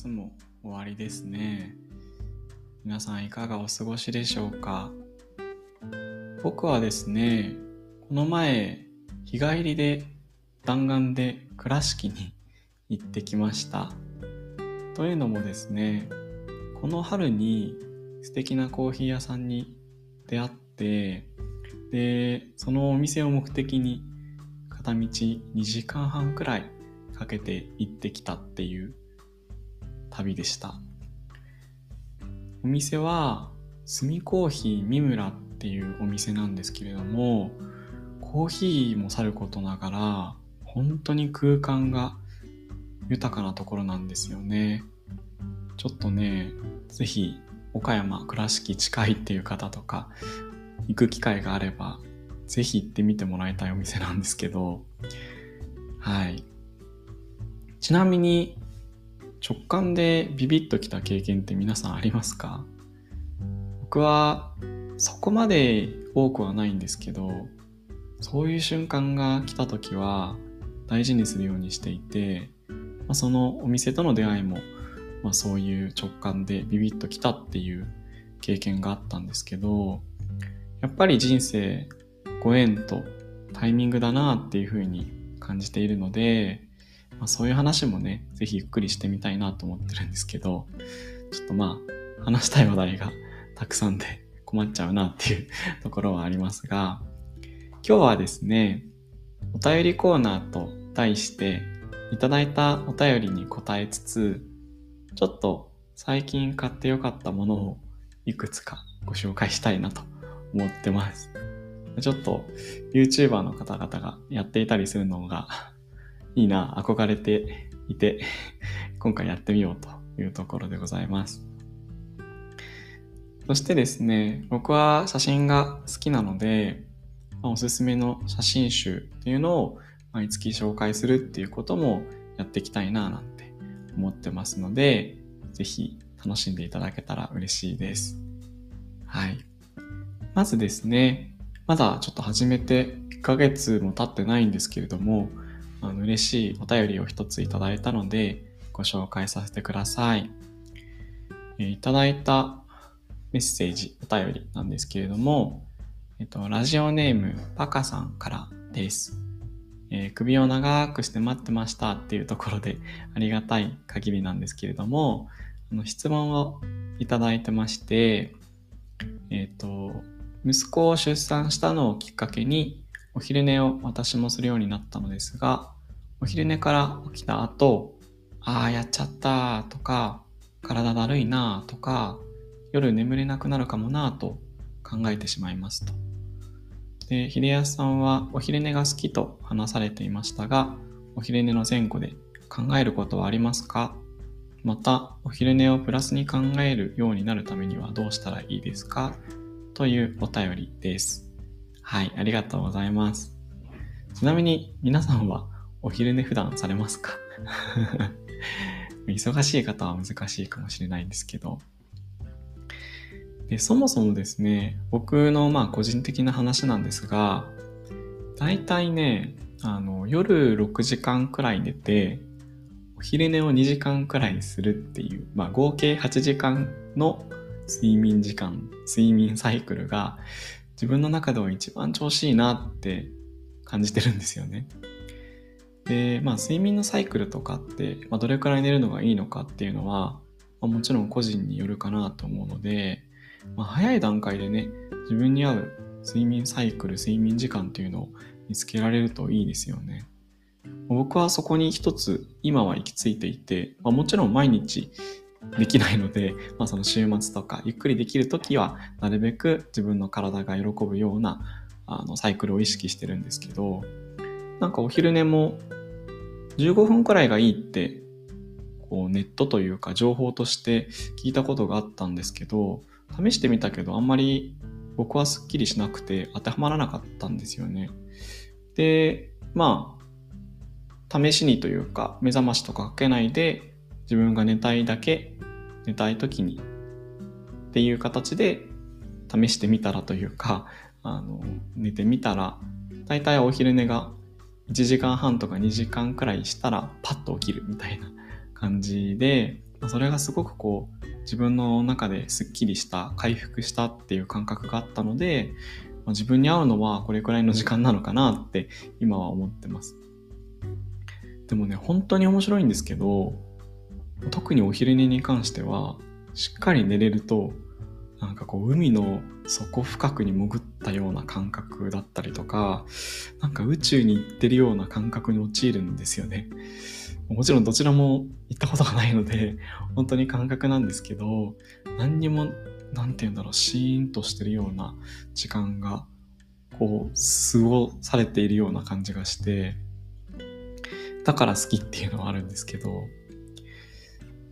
月も終わりですね。皆さんいかがお過ごしでしょうか？僕はですね、この前、日帰りで弾丸で倉敷に行ってきました。というのもですね、この春に素敵なコーヒー屋さんに出会って、で、そのお店を目的に片道2時間半くらいかけて行ってきたっていう旅でした。お店は、スミコーヒー三村っていうお店なんですけれども、コーヒーもさることながら、本当に空間が豊かなところなんですよね。ちょっとね、ぜひ岡山倉敷近いっていう方とか行く機会があればぜひ行ってみてもらいたいお店なんですけどはいちなみに直感でビビッときた経験って皆さんありますか？僕はそこまで多くはないんですけどそういう瞬間が来た時は大事にするようにしていて、まあ、そのお店との出会いも、まあ、そういう直感でビビッときたっていう経験があったんですけどやっぱり人生ご縁とタイミングだなっていうふうに感じているので、まあ、そういう話もね、ぜひゆっくりしてみたいなと思ってるんですけど、ちょっとまあ、話したい話題が たくさんで 困っちゃうなっていう ところはありますが、今日はですね、お便りコーナーと題して、いただいたお便りに答えつつ、ちょっと最近買ってよかったものをいくつかご紹介したいなと思ってます。ちょっと YouTuber の方々がやっていたりするのがいいな、憧れていて、今回やってみようというところでございます。そしてですね、僕は写真が好きなので、おすすめの写真集っていうのを毎月紹介するっていうこともやっていきたいななんて思ってますので、ぜひ楽しんでいただけたら嬉しいです。はい。まずですね、まだちょっと始めて1ヶ月も経ってないんですけれども、あの嬉しいお便りを一ついただいたので、ご紹介させてください。えいただいたメッセージ、お便りなんですけれども、えっと、ラジオネームパカさんからです。えー、首を長くして待ってましたっていうところで ありがたい限りなんですけれども、あの質問をいただいてまして、えっ、と、息子を出産したのをきっかけにお昼寝を私もするようになったのですが、お昼寝から起きた後、ああ、やっちゃったとか、体だるいなとか、夜眠れなくなるかもなと考えてしまいますと。で、秀康さんはお昼寝が好きと話されていましたが、お昼寝の前後で考えることはありますか？また、お昼寝をプラスに考えるようになるためにはどうしたらいいですか？というお便りです。はい、ありがとうございます。ちなみに皆さんはお昼寝普段されますか？忙しい方は難しいかもしれないんですけど。でそもそもですね、僕のまあ個人的な話なんですが、だいたいね、あの夜6時間くらい寝て、お昼寝を2時間くらいするっていう、まあ合計8時間の睡眠時間、睡眠サイクルが自分の中では一番調子いいなって感じてるんですよね。で、まあ睡眠のサイクルとかって、まあ、どれくらい寝るのがいいのかっていうのは、まあ、もちろん個人によるかなと思うので、まあ、早い段階でね、自分に合う睡眠サイクル、睡眠時間っていうのを見つけられるといいですよね。僕はそこに一つ今は行き着いていて、まあ、もちろん毎日できないので、まあ、その週末とかゆっくりできる時はなるべく自分の体が喜ぶようなあのサイクルを意識してるんですけどなんかお昼寝も15分くらいがいいってこうネットというか情報として聞いたことがあったんですけど試してみたけどあんまり僕はすっきりしなくて当てはまらなかったんですよね。でまあ試しにというか目覚ましとかかけないで自分が寝たいだけ寝たい時にっていう形で試してみたらというかあの寝てみたら大体お昼寝が1時間半とか2時間くらいしたらパッと起きるみたいな感じで、それがすごくこう自分の中ですっきりした回復したっていう感覚があったので自分に合うのはこれくらいの時間なのかなって今は思ってます。でもね本当に面白いんですけど特にお昼寝に関してはしっかり寝れるとなんかこう海の底深くに潜ったような感覚だったりとかなんか宇宙に行ってるような感覚に陥るんですよね。もちろんどちらも行ったことがないので本当に感覚なんですけど何にも何て言うんだろうシーンとしてるような時間がこう過ごされているような感じがしてだから好きっていうのはあるんですけど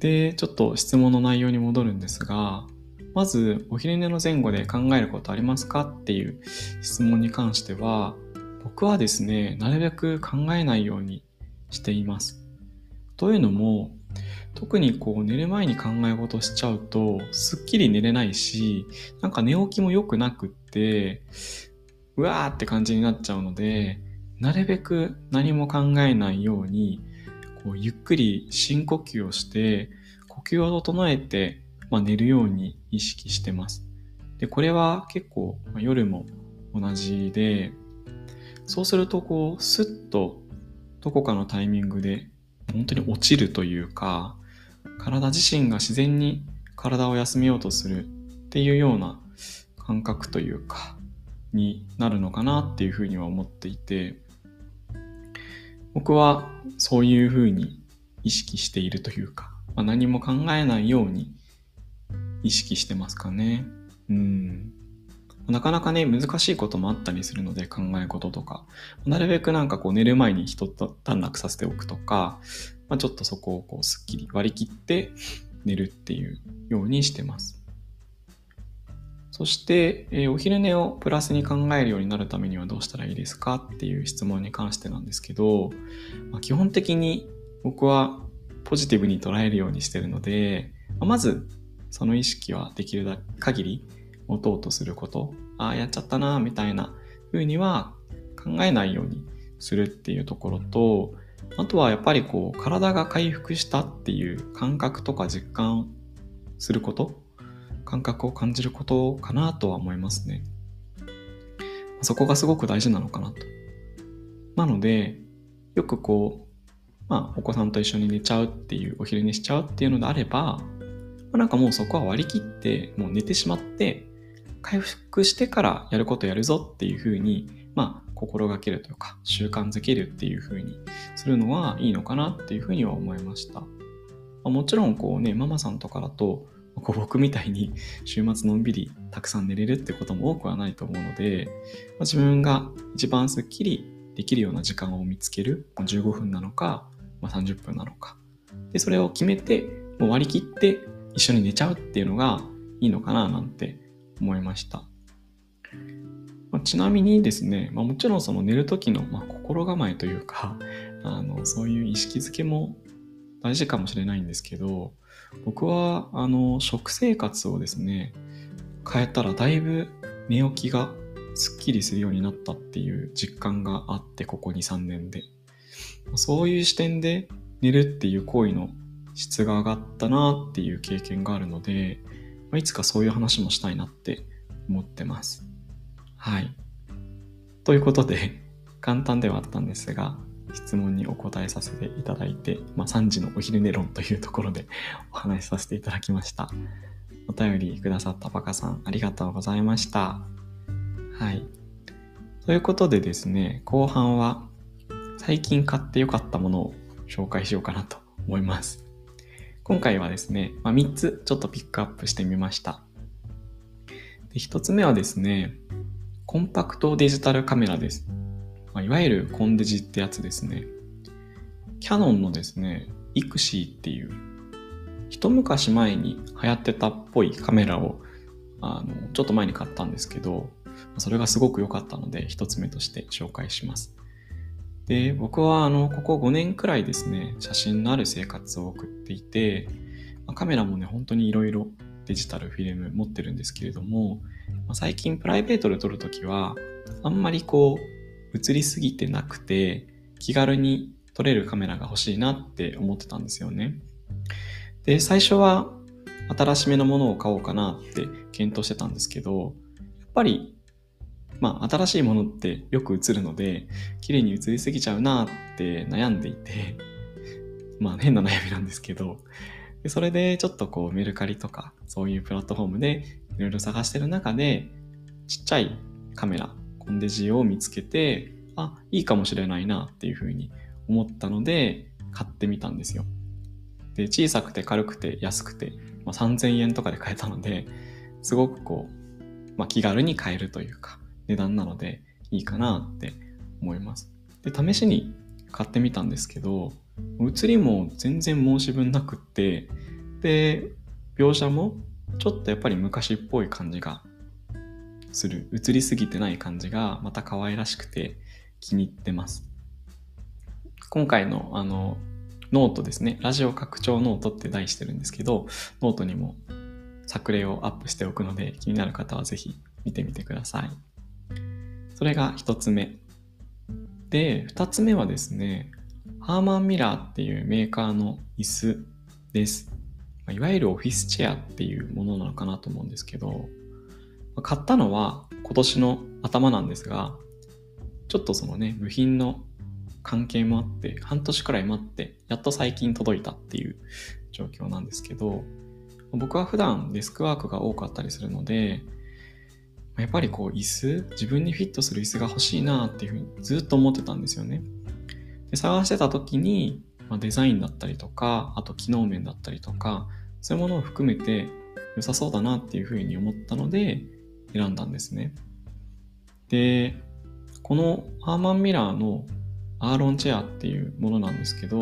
でちょっと質問の内容に戻るんですがまずお昼寝の前後で考えることありますかっていう質問に関しては僕はですねなるべく考えないようにしています。というのも特にこう寝る前に考え事しちゃうとすっきり寝れないしなんか寝起きも良くなくってうわーって感じになっちゃうのでなるべく何も考えないようにこうゆっくり深呼吸をして呼吸を整えて、まあ、寝るように意識してます。でこれは結構、まあ、夜も同じでそうするとこうスッとどこかのタイミングで本当に落ちるというか体自身が自然に体を休めようとするっていうような感覚というかになるのかなっていうふうには思っていて僕はそういうふうに意識しているというか、まあ、何も考えないように意識してますかね。うん。なかなかね、難しいこともあったりするので、考え事とか。なるべくなんかこう寝る前に一段落させておくとか、まあ、ちょっとそこをこうすっきり割り切って寝るっていうようにしてます。そして、えー、お昼寝をプラスに考えるようになるためにはどうしたらいいですかっていう質問に関してなんですけど、まあ、基本的に僕はポジティブに捉えるようにしてるので、まあ、まずその意識はできる限り持とうとすること、ああ、やっちゃったな、みたいな風には考えないようにするっていうところと、あとはやっぱりこう、体が回復したっていう感覚とか実感すること、感覚を感じることかなとは思いますね。そこがすごく大事なのかなと。なので、よくこう、まあ、お子さんと一緒に寝ちゃうっていう、お昼寝しちゃうっていうのであれば、まあ、なんかもうそこは割り切って、もう寝てしまって、回復してからやることやるぞっていうふうに、まあ、心がけるというか、習慣づけるっていうふうにするのはいいのかなっていうふうには思いました。まあ、もちろん、こうね、ママさんとかだと、こう僕みたいに週末のんびりたくさん寝れるってことも多くはないと思うので、まあ、自分が一番スッキリできるような時間を見つける、ま、15分なのか、まあ、30分なのか。で、それを決めて、もう割り切って一緒に寝ちゃうっていうのがいいのかななんて思いました。まあ、ちなみにですね、まあ、もちろんその寝る時の、ま、心構えというかあのそういう意識づけも大事かもしれないんですけど僕はあの食生活をですね変えたらだいぶ寝起きがすっきりするようになったっていう実感があってここ23年でそういう視点で寝るっていう行為の質が上がったなっていう経験があるのでま、いつかそういう話もしたいなって思ってます。はい。ということで、簡単ではあったんですが、質問にお答えさせていただいて、まあ、3時のお昼寝論というところで お話しさせていただきました。お便りくださったパカさん、ありがとうございました。はい。ということでですね、後半は最近買ってよかったものを紹介しようかなと思います。今回はですね、まあ、3つちょっとピックアップしてみました。で1つ目はですね、コンパクトデジタルカメラです。まあ、いわゆるコンデジってやつですね。キャノンのですね、イクシーっていう、一昔前に流行ってたっぽいカメラを、あの、ちょっと前に買ったんですけど、それがすごく良かったので、一つ目として紹介します。で、僕はあの、ここ5年くらいですね、写真のある生活を送っていて、カメラもね、本当にいろいろデジタル、フィルム持ってるんですけれども、最近プライベートで撮るときは、あんまりこう、映りすぎてなくて、気軽に撮れるカメラが欲しいなって思ってたんですよね。で、最初は新しめのものを買おうかなって検討してたんですけど、やっぱり、まあ、新しいものってよく映るので、綺麗に映りすぎちゃうなって悩んでいて、まあ、変な悩みなんですけど、でそれでちょっとこうメルカリとかそういうプラットフォームでいろいろ探してる中で、ちっちゃいカメラ、コンデジを見つけて、あ、いいかもしれないなっていうふうに思ったので、買ってみたんですよ。で、小さくて軽くて安くて、まあ、3000円とかで買えたので、すごくこう、まあ、気軽に買えるというか、値段なのでいいかなって思います。で、試しに買ってみたんですけど、映りも全然申し分なくって、で、描写もちょっとやっぱり昔っぽい感じがする。映りすぎてない感じがまた可愛らしくて気に入ってます。今回のあのノートですね。ラジオ拡張ノートって題してるんですけど、ノートにも作例をアップしておくので気になる方はぜひ見てみてください。それが一つ目。で、二つ目はですね、ハーマンミラーっていうメーカーの椅子です。いわゆるオフィスチェアっていうものなのかなと思うんですけど、買ったのは今年の頭なんですが、ちょっとそのね、部品の関係もあって、半年くらい待って、やっと最近届いたっていう状況なんですけど、僕は普段デスクワークが多かったりするので、やっぱりこう椅子、自分にフィットする椅子が欲しいなっていうふうにずっと思ってたんですよね。で探してた時に、まあ、デザインだったりとか、あと機能面だったりとか、そういうものを含めて良さそうだなっていうふうに思ったので選んだんですね。で、このハーマンミラーのアーロンチェアっていうものなんですけど、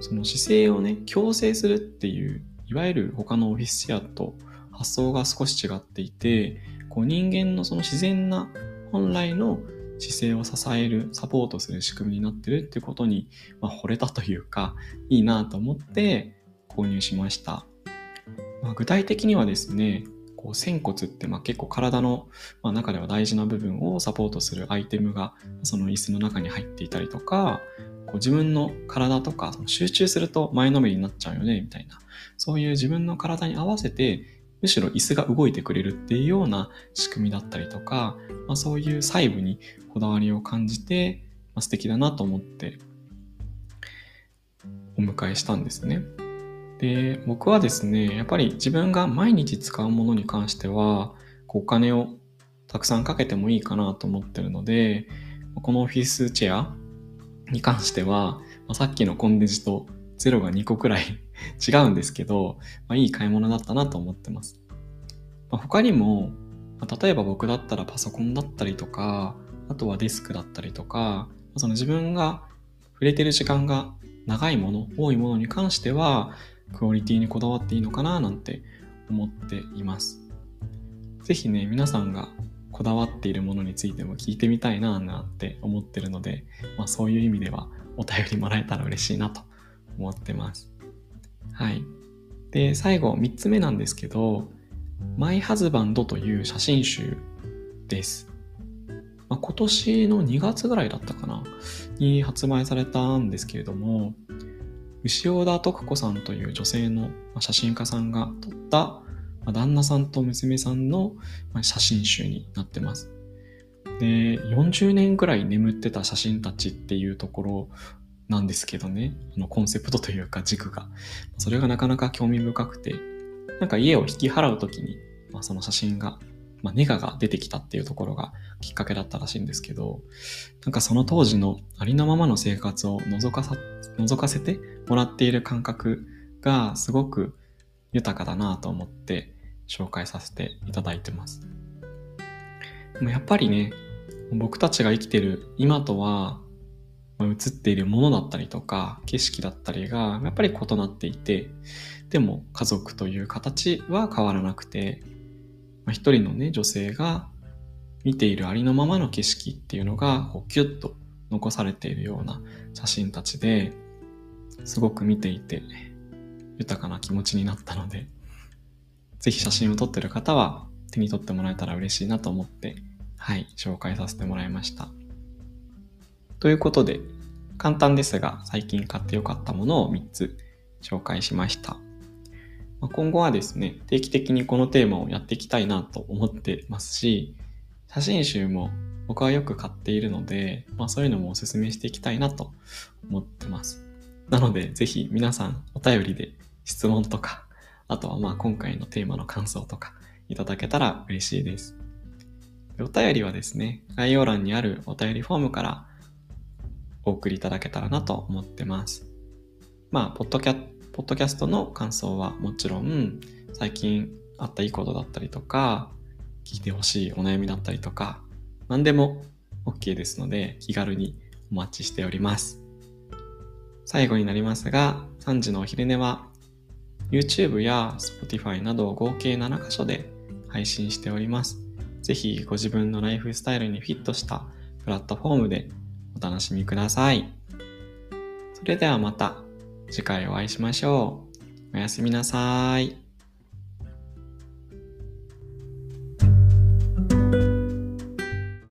その姿勢をね、矯正するっていう、いわゆる他のオフィスチェアと発想が少し違っていて、こう人間のその自然な本来の姿勢を支える、サポートする仕組みになってるっていうことに、まあ、惚れたというか、いいなと思って購入しました。まあ、具体的にはですね、こう仙骨ってまあ結構体の、ま、中では大事な部分をサポートするアイテムがその椅子の中に入っていたりとか、こう自分の体とかその集中すると前のめりになっちゃうよねみたいな、そういう自分の体に合わせてむしろ椅子が動いてくれるっていうような仕組みだったりとか、まあ、そういう細部にこだわりを感じて、まあ、素敵だなと思ってお迎えしたんですね。で、僕はですね、やっぱり自分が毎日使うものに関しては、お金をたくさんかけてもいいかなと思ってるので、このオフィスチェアに関しては、ま、さっきのコンデジと0が2個くらい 違うんですけど、まあ、いい買い物だったなと思ってます。まあ、他にも、まあ、例えば僕だったらパソコンだったりとか、あとはデスクだったりとか、その自分が触れてる時間が長いもの、多いものに関しては、クオリティにこだわっていいのかななんて思っています。ぜひね、皆さんがこだわっているものについても聞いてみたいななんて思ってるので、まあ、そういう意味ではお便りもらえたら嬉しいなと思ってます。はい。で、最後、3つ目なんですけど、マイハズバンドという写真集です。まあ、今年の2月ぐらいだったかなに発売されたんですけれども、牛尾田徳子さんという女性の写真家さんが撮った旦那さんと娘さんの写真集になってます。で、40年くらい眠ってた写真たちっていうところなんですけどね、あのコンセプトというか軸が。それがなかなか興味深くて、なんか家を引き払うときに、まあ、その写真が、まあ、ネガが出てきたっていうところがきっかけだったらしいんですけど、なんかその当時のありのままの生活を覗かさ、覗かせてもらっている感覚がすごく豊かだなと思って紹介させていただいてます。でもやっぱりね、僕たちが生きてる今とは映っているものだったりとか景色だったりがやっぱり異なっていてでも家族という形は変わらなくて、一人のね女性が見ているありのままの景色っていうのがこうキュッと残されているような写真たちですごく見ていて豊かな気持ちになったのでぜひ写真を撮ってる方は手に取ってもらえたら嬉しいなと思ってはい紹介させてもらいました。ということで、簡単ですが、最近買ってよかったものを3つ紹介しました。ま、今後はですね、定期的にこのテーマをやっていきたいなと思ってますし、写真集も僕はよく買っているので、まあ、そういうのもお勧めしていきたいなと思ってます。なので、ぜひ皆さんお便りで質問とか、あとはまあ今回のテーマの感想とかいただけたら嬉しいです。お便りはですね、概要欄にあるお便りフォームからお送りいただけたらなと思ってます。まあ、ポッドキャポッドキャストの感想はもちろん、最近あったいいことだったりとか、聞いてほしいお悩みだったりとか、何でも OK ですので、気軽にお待ちしております。最後になりますが、3時のお昼寝は YouTube や Spotify など合計7箇所で配信しております。ぜひご自分のライフスタイルにフィットしたプラットフォームでお楽しみください。それではまた次回お会いしましょう。おやすみなさい。